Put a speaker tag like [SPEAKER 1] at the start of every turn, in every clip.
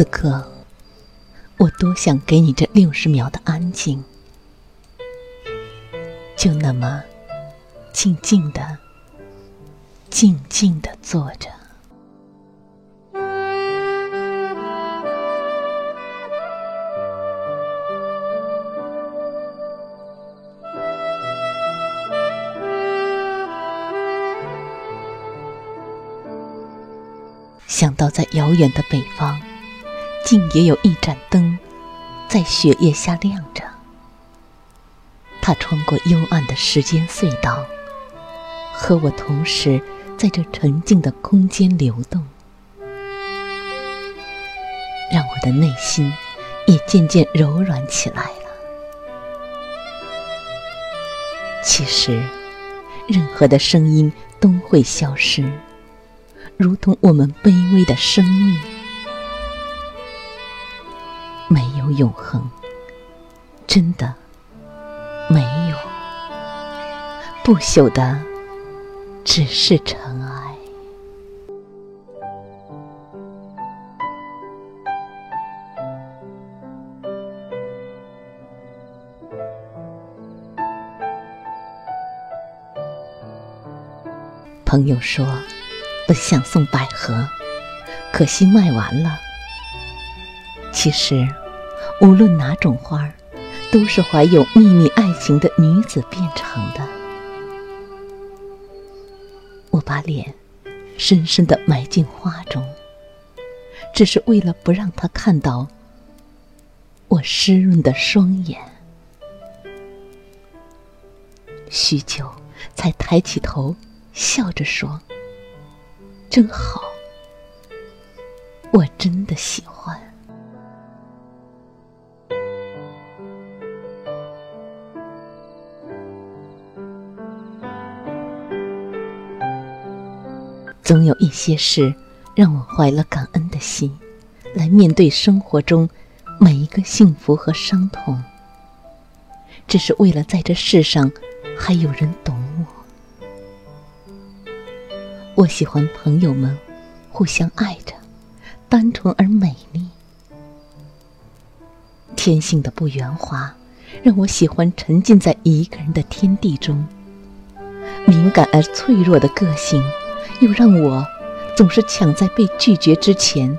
[SPEAKER 1] 此刻，我多想给你这六十秒的安静，就那么静静的、静静的坐着。想到在遥远的北方。竟也有一盏灯，在雪夜下亮着。他穿过幽暗的时间隧道，和我同时在这沉静的空间流动，让我的内心也渐渐柔软起来了。其实，任何的声音都会消失，如同我们卑微的生命。没有永恒，真的没有。不朽的只是尘埃。朋友说，本想送百合，可惜卖完了。其实。无论哪种花儿，都是怀有秘密爱情的女子变成的。我把脸深深的埋进花中，只是为了不让他看到我湿润的双眼。许久，才抬起头，笑着说：“真好，我真的喜欢。”总有一些事，让我怀了感恩的心，来面对生活中每一个幸福和伤痛。只是为了在这世上还有人懂我。我喜欢朋友们互相爱着，单纯而美丽。天性的不圆滑，让我喜欢沉浸在一个人的天地中。敏感而脆弱的个性。又让我总是抢在被拒绝之前，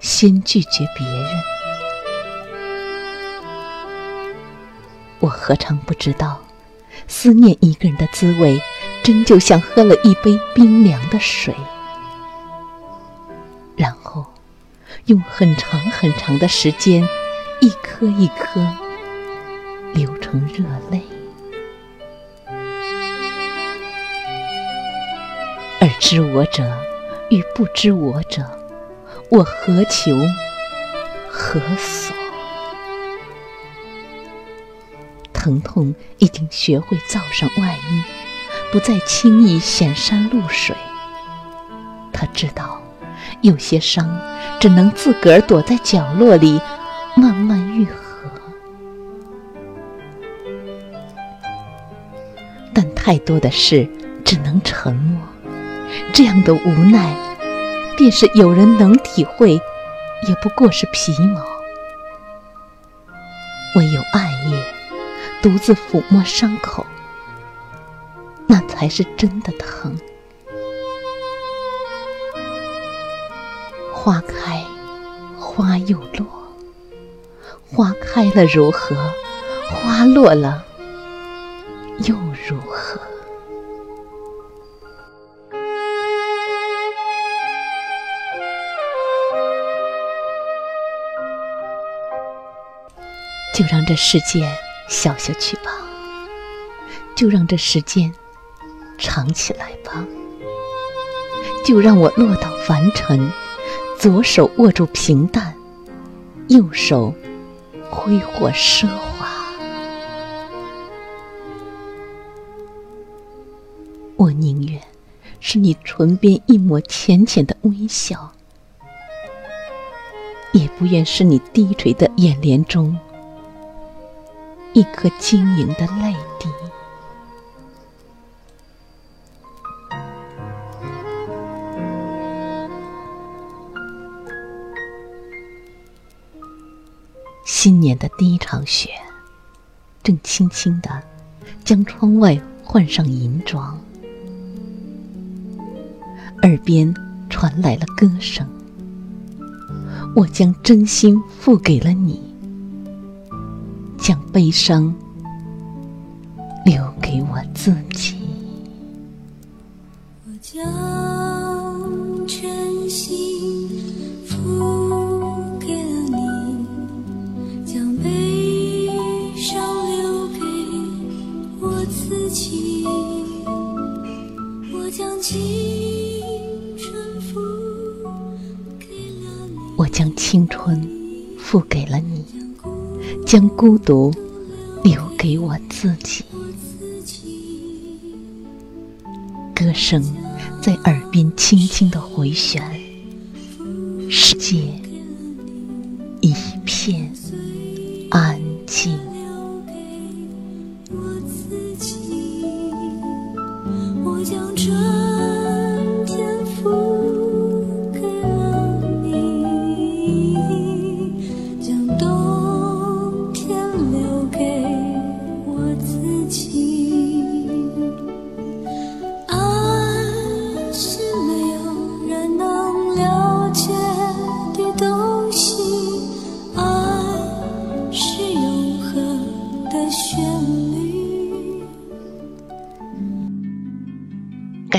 [SPEAKER 1] 先拒绝别人。我何尝不知道，思念一个人的滋味，真就像喝了一杯冰凉的水，然后用很长很长的时间，一颗一颗流成热泪。知我者与不知我者，我何求何所？疼痛已经学会罩上外衣，不再轻易显山露水。他知道，有些伤只能自个儿躲在角落里慢慢愈合，但太多的事只能沉默。这样的无奈，便是有人能体会，也不过是皮毛。唯有暗夜独自抚摸伤口，那才是真的疼。花开，花又落；花开了如何？花落了又如何？就让这世界消下去吧，就让这时间长起来吧。就让我落到凡尘，左手握住平淡，右手挥霍奢华。我宁愿是你唇边一抹浅浅的微笑，也不愿是你低垂的眼帘中一颗晶莹的泪滴。新年的第一场雪，正轻轻地将窗外换上银装，耳边传来了歌声。我将真心付给了你，将悲伤留给我自己。
[SPEAKER 2] 我将真心付给了你，将悲伤留给我自己。我将青春付给了你，
[SPEAKER 1] 我将青春付给了你，将孤独留给我自己。歌声在耳边轻轻的回旋，